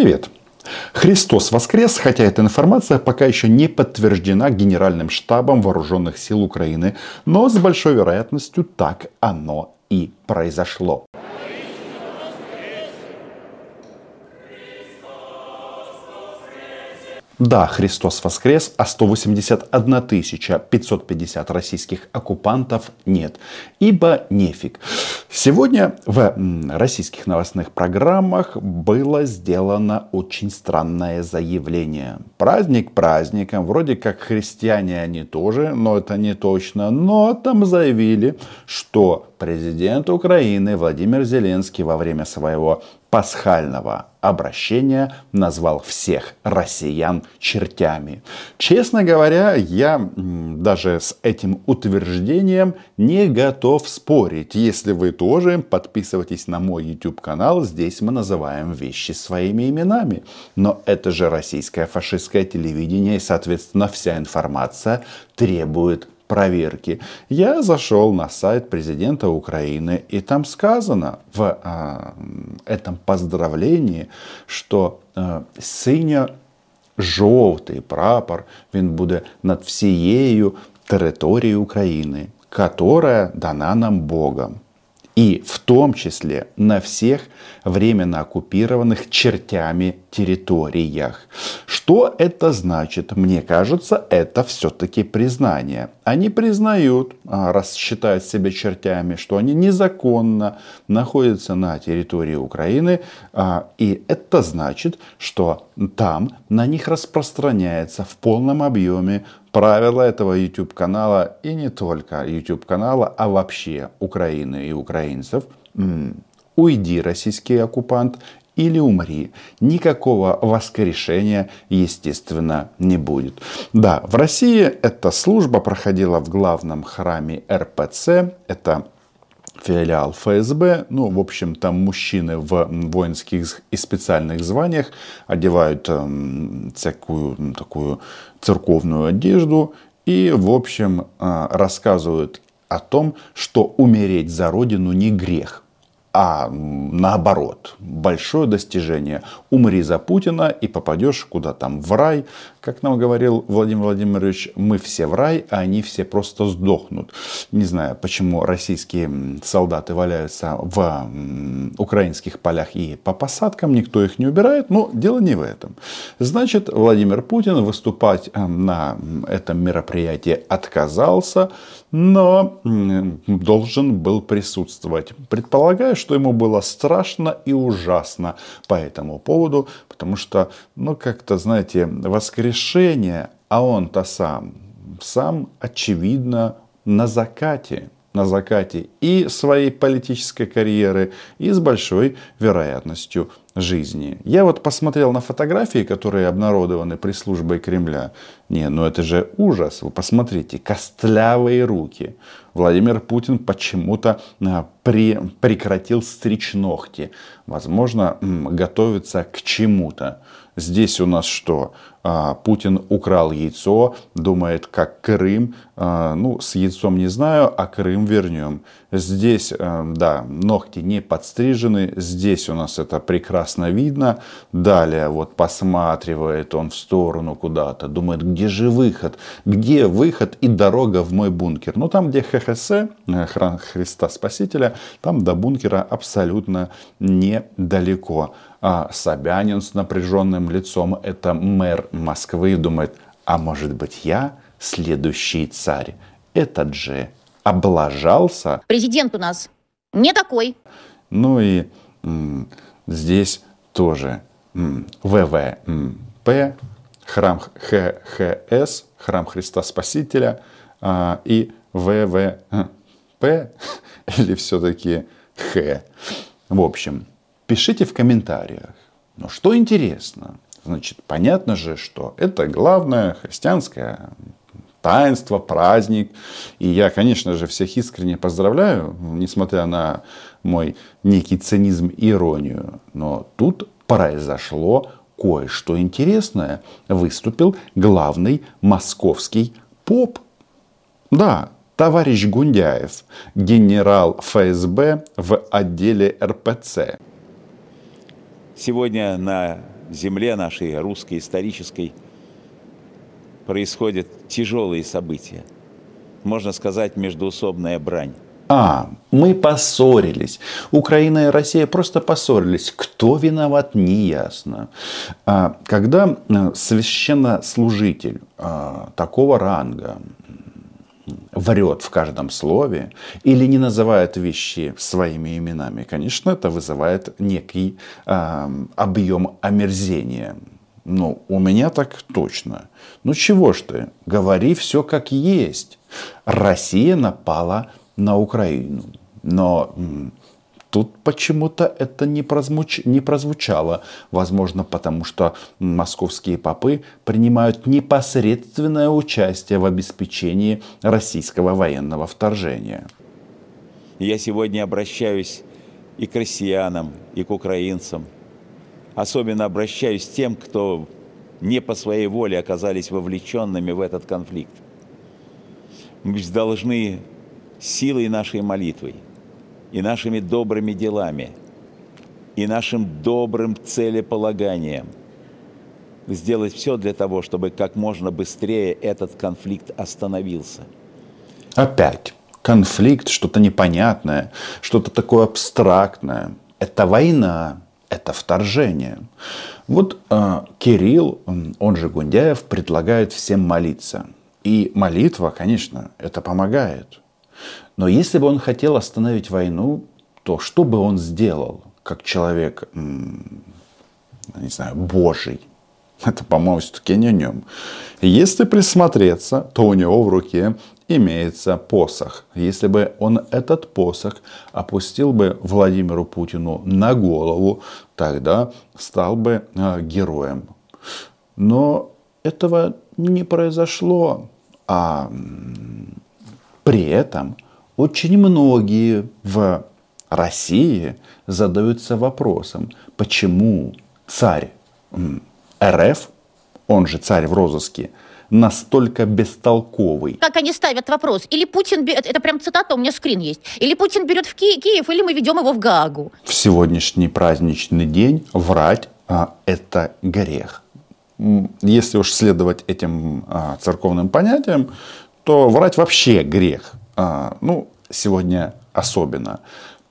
Привет! Христос воскрес, хотя эта информация пока еще не подтверждена Генеральным штабом Вооруженных сил Украины, но с большой вероятностью так оно и произошло. Да, Христос воскрес, а 181 550 российских оккупантов нет. Ибо нефиг. Сегодня в российских новостных программах было сделано очень странное заявление. Праздник праздником, вроде как христиане они тоже, но это не точно. Но там заявили, что президент Украины Владимир Зеленский во время своего пасхального обращения назвал всех россиян чертями. Честно говоря, я даже с этим утверждением не готов спорить. Если вы тоже подписывайтесь на мой YouTube канал, здесь мы называем вещи своими именами. Но это же российское фашистское телевидение и, соответственно, вся информация требует проверки. Я зашел на сайт президента Украины, и там сказано в э, этом поздравлении, что э, синя жовтий прапор він буде над всією територією України, которая дана нам Богом и в том числе на всех временно оккупированных чертями территориях. Что это значит? Мне кажется, это все-таки признание. они признают, а, раз себя чертями, что они незаконно находятся на территории Украины, а, и это значит, что там на них распространяется в полном объеме правила этого YouTube канала и не только YouTube канала, а вообще Украины и украинцев. Уйди, российский оккупант, или умри. Никакого воскрешения, естественно, не будет. Да, в России эта служба проходила в главном храме РПЦ. Это филиал ФСБ. Ну, в общем, там мужчины в воинских и специальных званиях одевают э, всякую такую церковную одежду и, в общем, э, рассказывают о том, что умереть за родину не грех а наоборот, большое достижение. Умри за Путина и попадешь куда там, в рай. Как нам говорил Владимир Владимирович, мы все в рай, а они все просто сдохнут. Не знаю, почему российские солдаты валяются в украинских полях и по посадкам, никто их не убирает, но дело не в этом. Значит, Владимир Путин выступать на этом мероприятии отказался, но должен был присутствовать. Предполагаю, что ему было страшно и ужасно по этому поводу, потому что, ну, как-то, знаете, воскрешение, а он-то сам, сам, очевидно, на закате на закате и своей политической карьеры, и с большой вероятностью жизни. Я вот посмотрел на фотографии, которые обнародованы пресс-службой Кремля. Не, ну это же ужас. Вы посмотрите, костлявые руки. Владимир Путин почему-то а, при, прекратил стричь ногти. Возможно, готовится к чему-то. Здесь у нас что? А, Путин украл яйцо, думает, как Крым. А, ну, с яйцом не знаю, а Крым вернем. Здесь, э, да, ногти не подстрижены. Здесь у нас это прекрасно видно. Далее вот посматривает он в сторону куда-то. Думает, где же выход? Где выход и дорога в мой бункер? Ну, там, где ХХС, э, храм Христа Спасителя, там до бункера абсолютно недалеко. А Собянин с напряженным лицом, это мэр Москвы, думает, а может быть я следующий царь? Этот же облажался. Президент у нас не такой. Ну и м, здесь тоже м, ВВП, храм ХХС, храм Христа Спасителя а, и ВВП или все-таки Х. В общем, пишите в комментариях. Но что интересно? Значит, понятно же, что это главная христианская таинство, праздник. И я, конечно же, всех искренне поздравляю, несмотря на мой некий цинизм и иронию. Но тут произошло кое-что интересное. Выступил главный московский поп. Да, товарищ Гундяев, генерал ФСБ в отделе РПЦ. Сегодня на земле нашей русской исторической происходят тяжелые события. Можно сказать, междуусобная брань. А, мы поссорились. Украина и Россия просто поссорились. Кто виноват, не ясно. А, когда э, священнослужитель а, такого ранга врет в каждом слове или не называет вещи своими именами, конечно, это вызывает некий а, объем омерзения. Ну, у меня так точно. Ну чего ж ты? Говори все как есть. Россия напала на Украину. Но Тут почему-то это не, прозвуч... не прозвучало. Возможно, потому что московские попы принимают непосредственное участие в обеспечении российского военного вторжения. Я сегодня обращаюсь и к россиянам, и к украинцам. Особенно обращаюсь к тем, кто не по своей воле оказались вовлеченными в этот конфликт. Мы должны силой нашей молитвой и нашими добрыми делами, и нашим добрым целеполаганием сделать все для того, чтобы как можно быстрее этот конфликт остановился. Опять конфликт, что-то непонятное, что-то такое абстрактное. Это война, это вторжение. Вот э, Кирилл, он же Гундяев, предлагает всем молиться. И молитва, конечно, это помогает. Но если бы он хотел остановить войну, то что бы он сделал, как человек, не знаю, Божий? Это, по-моему, все-таки не о нем. Если присмотреться, то у него в руке имеется посох. Если бы он этот посох опустил бы Владимиру Путину на голову, тогда стал бы э, героем. Но этого не произошло. А при этом очень многие в России задаются вопросом, почему царь РФ, он же царь в розыске, настолько бестолковый. Как они ставят вопрос? Или Путин, это прям цитата, у меня скрин есть, или Путин берет в Ки- Киев, или мы ведем его в Гаагу. В сегодняшний праздничный день врать а, это грех. Если уж следовать этим а, церковным понятиям, то врать вообще грех. А, ну, сегодня особенно.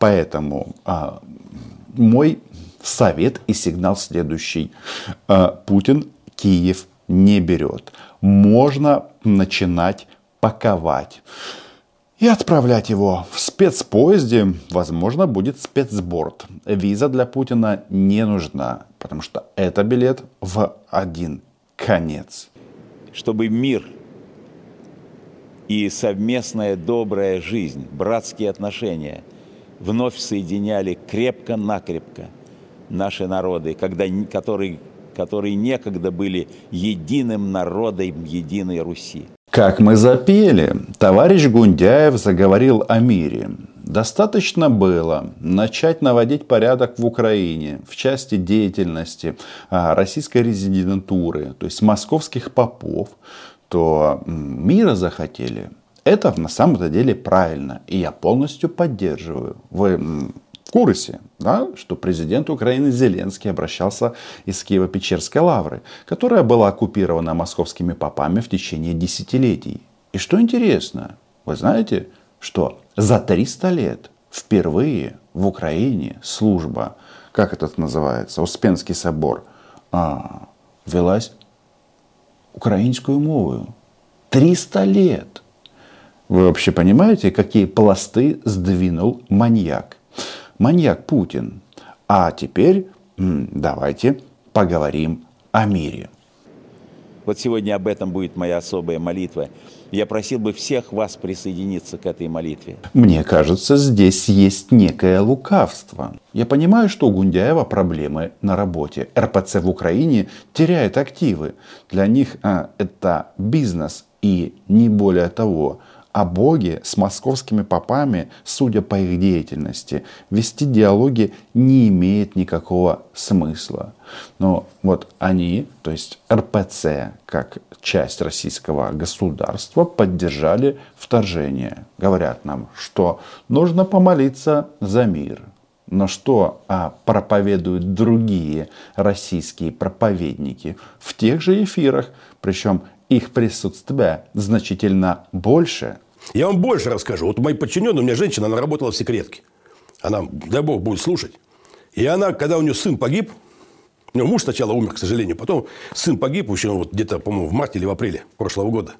Поэтому а, мой совет и сигнал следующий. А, Путин Киев не берет. Можно начинать паковать и отправлять его в спецпоезде, возможно, будет спецборд. Виза для Путина не нужна, потому что это билет в один конец. Чтобы мир и совместная добрая жизнь, братские отношения вновь соединяли крепко-накрепко наши народы, когда, которые, которые некогда были единым народом единой Руси. Как мы запели, товарищ Гундяев заговорил о мире. Достаточно было начать наводить порядок в Украине в части деятельности а, российской резидентуры, то есть московских попов, то мира захотели. Это на самом деле правильно. И я полностью поддерживаю. Вы в курсе, да, что президент Украины Зеленский обращался из Киево-Печерской лавры, которая была оккупирована московскими попами в течение десятилетий. И что интересно, вы знаете, что за 300 лет впервые в Украине служба, как это называется, Успенский собор, а, велась украинскую мову. 300 лет. Вы вообще понимаете, какие пласты сдвинул маньяк? Маньяк Путин. А теперь давайте поговорим о мире. Вот сегодня об этом будет моя особая молитва. Я просил бы всех вас присоединиться к этой молитве. Мне кажется, здесь есть некое лукавство. Я понимаю, что у Гундяева проблемы на работе. РПЦ в Украине теряет активы. Для них а, это бизнес и не более того о Боге с московскими попами, судя по их деятельности, вести диалоги не имеет никакого смысла. Но вот они, то есть РПЦ, как часть российского государства, поддержали вторжение. Говорят нам, что нужно помолиться за мир. Но что а, проповедуют другие российские проповедники в тех же эфирах, причем их присутствие значительно больше. Я вам больше расскажу. Вот у моей у меня женщина, она работала в секретке. Она, дай бог, будет слушать. И она, когда у нее сын погиб, у нее муж сначала умер, к сожалению, потом сын погиб еще вот где-то, по-моему, в марте или в апреле прошлого года.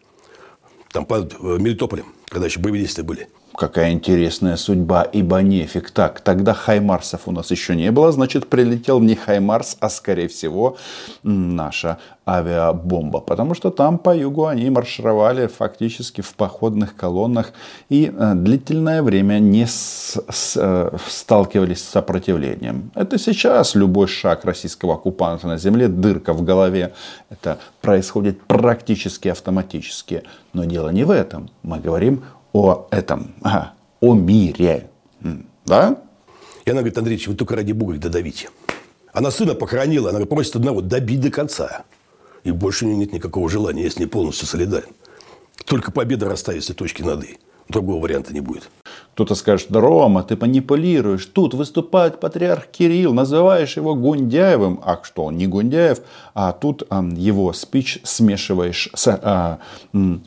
Там под э, Мелитополем, когда еще боевые действия были. Какая интересная судьба, ибо нефиг. Так, тогда Хаймарсов у нас еще не было, значит, прилетел не Хаймарс, а, скорее всего, наша авиабомба. Потому что там по югу они маршировали фактически в походных колоннах и э, длительное время не с, с, э, сталкивались с сопротивлением. Это сейчас любой шаг российского оккупанта на земле, дырка в голове. Это происходит практически автоматически. Но дело не в этом. Мы говорим о этом, о мире. Да? И она говорит, Андреевич, вы только ради Бога их додавите. Она сына похоронила, она просит одного, добить до конца. И больше у нее нет никакого желания, я с ней полностью солидарен. Только победа расставит все точки над «и». Другого варианта не будет. Кто-то скажет, да, Рома, ты манипулируешь. Тут выступает патриарх Кирилл, называешь его Гундяевым. А что, он не Гундяев, а тут а, его спич смешиваешь с а,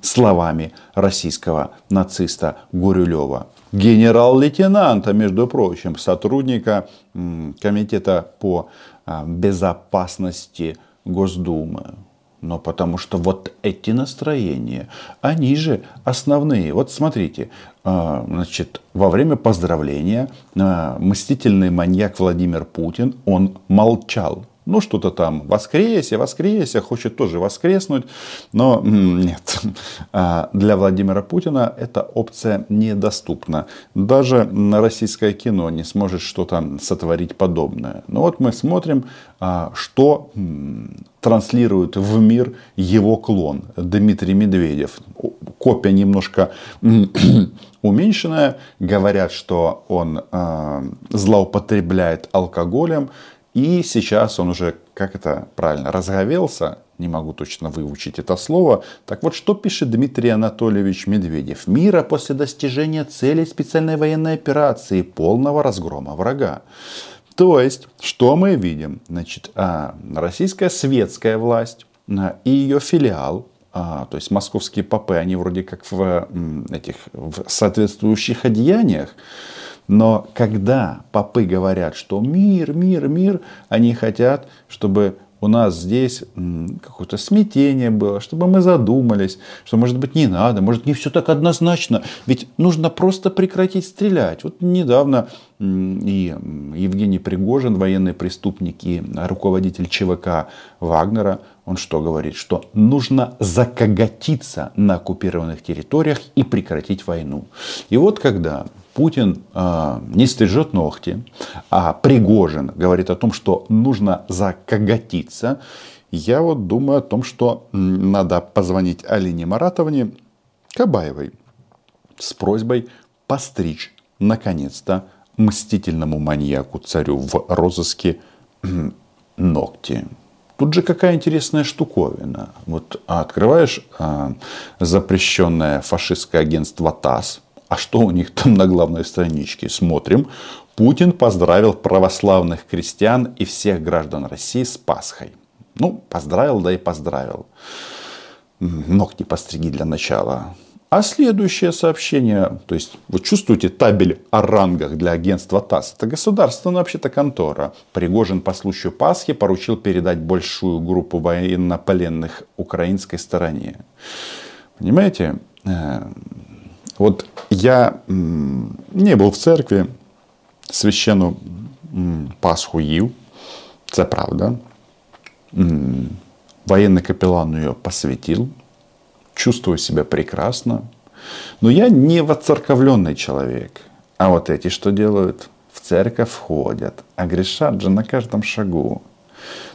словами российского нациста Гурюлева. Генерал-лейтенанта, между прочим, сотрудника Комитета по а, безопасности Госдумы но потому что вот эти настроения, они же основные. Вот смотрите, а, значит, во время поздравления а, мстительный маньяк Владимир Путин, он молчал ну, что-то там, воскресе, воскресе, хочет тоже воскреснуть, но нет. А, для Владимира Путина эта опция недоступна. Даже на российское кино не сможет что-то сотворить подобное. Но вот мы смотрим, а, что транслирует в мир его клон Дмитрий Медведев. Копия немножко уменьшенная. Говорят, что он а, злоупотребляет алкоголем. И сейчас он уже, как это правильно, разговелся, не могу точно выучить это слово. Так вот, что пишет Дмитрий Анатольевич Медведев? Мира после достижения целей специальной военной операции, полного разгрома врага. То есть, что мы видим? Значит, а, российская светская власть а, и ее филиал, а, то есть московские попы, они вроде как в этих в соответствующих одеяниях, но когда попы говорят, что мир, мир, мир, они хотят, чтобы у нас здесь какое-то смятение было, чтобы мы задумались, что, может быть, не надо, может, не все так однозначно. Ведь нужно просто прекратить стрелять. Вот недавно и Евгений Пригожин, военный преступник и руководитель ЧВК Вагнера, он что говорит? Что нужно закоготиться на оккупированных территориях и прекратить войну. И вот когда Путин э, не стрижет ногти, а Пригожин говорит о том, что нужно закоготиться. Я вот думаю о том, что надо позвонить Алине Маратовне Кабаевой с просьбой постричь, наконец-то, мстительному маньяку царю в розыске ногти. Тут же какая интересная штуковина. Вот открываешь а, запрещенное фашистское агентство ТАСС, а что у них там на главной страничке? Смотрим. Путин поздравил православных крестьян и всех граждан России с Пасхой. Ну, поздравил, да и поздравил. Ногти постриги для начала. А следующее сообщение, то есть вы чувствуете табель о рангах для агентства ТАСС. Это государственная вообще-то контора. Пригожин по случаю Пасхи поручил передать большую группу военнопленных украинской стороне. Понимаете? Э, вот я не был в церкви, священну Пасху їв, це правда. Военный капеллан ее посвятил, чувствую себя прекрасно. Но я не воцерковленный человек. А вот эти что делают? В церковь входят, а грешат же на каждом шагу.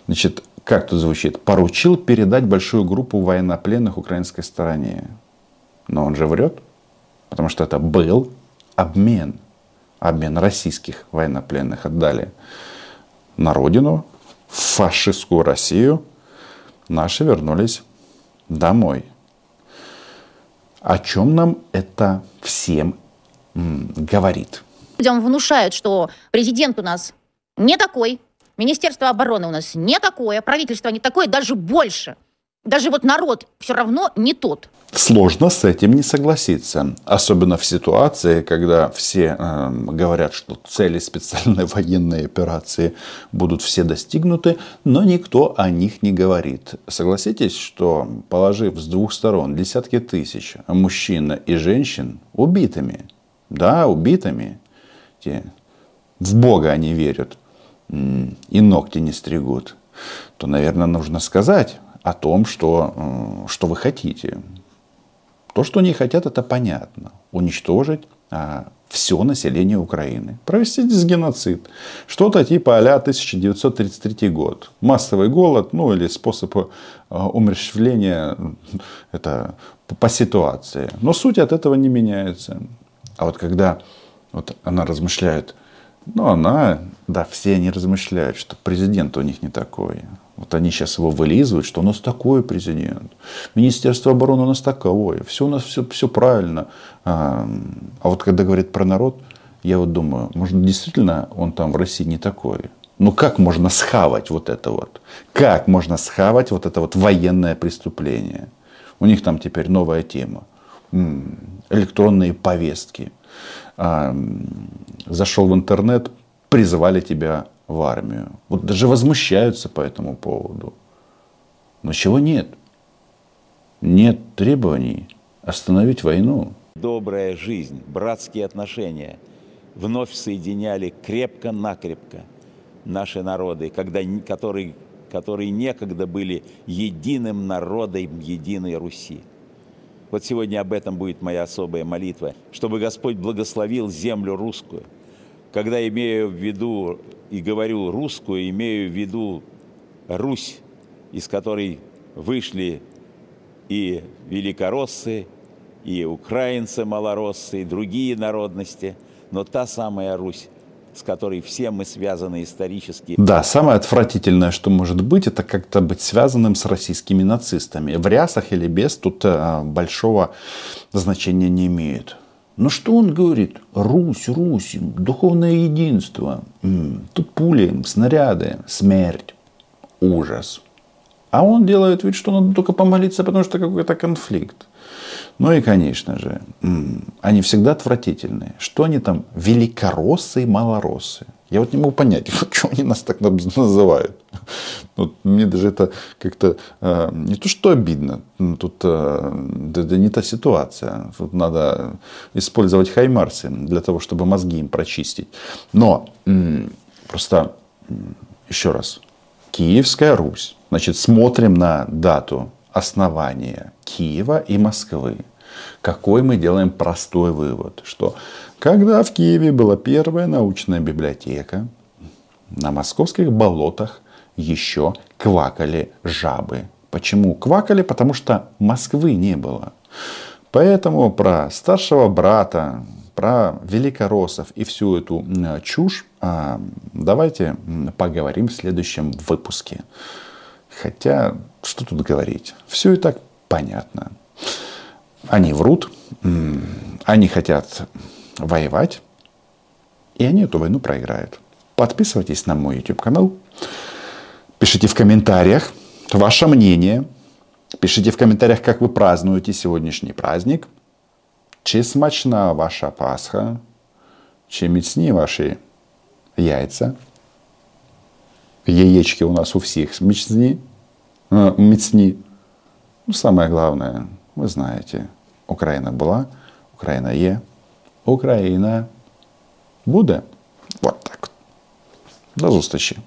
Значит, как тут звучит? Поручил передать большую группу военнопленных украинской стороне. Но он же врет. Потому что это был обмен. Обмен российских военнопленных отдали на родину, в фашистскую Россию. Наши вернулись домой. О чем нам это всем говорит? Людям внушают, что президент у нас не такой, Министерство обороны у нас не такое, правительство не такое, даже больше. Даже вот народ все равно не тот. Сложно с этим не согласиться. Особенно в ситуации, когда все э, говорят, что цели специальной военной операции будут все достигнуты, но никто о них не говорит. Согласитесь, что положив с двух сторон десятки тысяч мужчин и женщин убитыми, да, убитыми, те, в Бога они верят, и ногти не стригут, то, наверное, нужно сказать о том, что, э, что вы хотите. То, что они хотят, это понятно. Уничтожить а, все население Украины. Провести геноцид. Что-то типа а 1933 год. Массовый голод, ну или способ э, умерщвления, это по ситуации. Но суть от этого не меняется. А вот когда вот она размышляет, ну она, да, все они размышляют, что президент у них не такой. Вот они сейчас его вылизывают, что у нас такой президент. Министерство обороны у нас таковое. Все у нас все, все правильно. А, а вот когда говорит про народ, я вот думаю, может действительно он там в России не такой. Ну как можно схавать вот это вот? Как можно схавать вот это вот военное преступление? У них там теперь новая тема. Электронные повестки. А, зашел в интернет, призывали тебя в армию. Вот даже возмущаются по этому поводу. Но чего нет? Нет требований остановить войну. Добрая жизнь, братские отношения вновь соединяли крепко-накрепко наши народы, когда, которые, которые некогда были единым народом единой Руси. Вот сегодня об этом будет моя особая молитва, чтобы Господь благословил землю русскую. Когда имею в виду и говорю русскую, имею в виду Русь, из которой вышли и великороссы, и украинцы малороссы, и другие народности, но та самая Русь, с которой все мы связаны исторически. Да, самое отвратительное, что может быть, это как-то быть связанным с российскими нацистами. В рясах или без тут э, большого значения не имеет. Но что он говорит? Русь, Русь, духовное единство. Тут пули, снаряды, смерть, ужас. А он делает вид, что надо только помолиться, потому что какой-то конфликт. Ну и, конечно же, они всегда отвратительные. Что они там? Великороссы и малороссы. Я вот не могу понять, почему они нас так называют. Вот мне даже это как-то э, не то что обидно, тут э, не та ситуация. Тут надо использовать хаймарсы для того, чтобы мозги им прочистить. Но просто еще раз, Киевская Русь. Значит, смотрим на дату основания Киева и Москвы. Какой мы делаем простой вывод, что когда в Киеве была первая научная библиотека, на московских болотах еще квакали жабы. Почему квакали? Потому что Москвы не было. Поэтому про старшего брата, про великороссов и всю эту чушь а, давайте поговорим в следующем выпуске. Хотя, что тут говорить? Все и так понятно. Они врут, они хотят воевать, и они эту войну проиграют. Подписывайтесь на мой YouTube канал, пишите в комментариях ваше мнение, пишите в комментариях, как вы празднуете сегодняшний праздник, чи смачна ваша Пасха, чи міцні ваші яйця. Яєчки у нас у всех міцні. міцні. Ну, самое главное, вы знаете, Украина была, Украина є, Україна буде. Вот так. До зустрічі.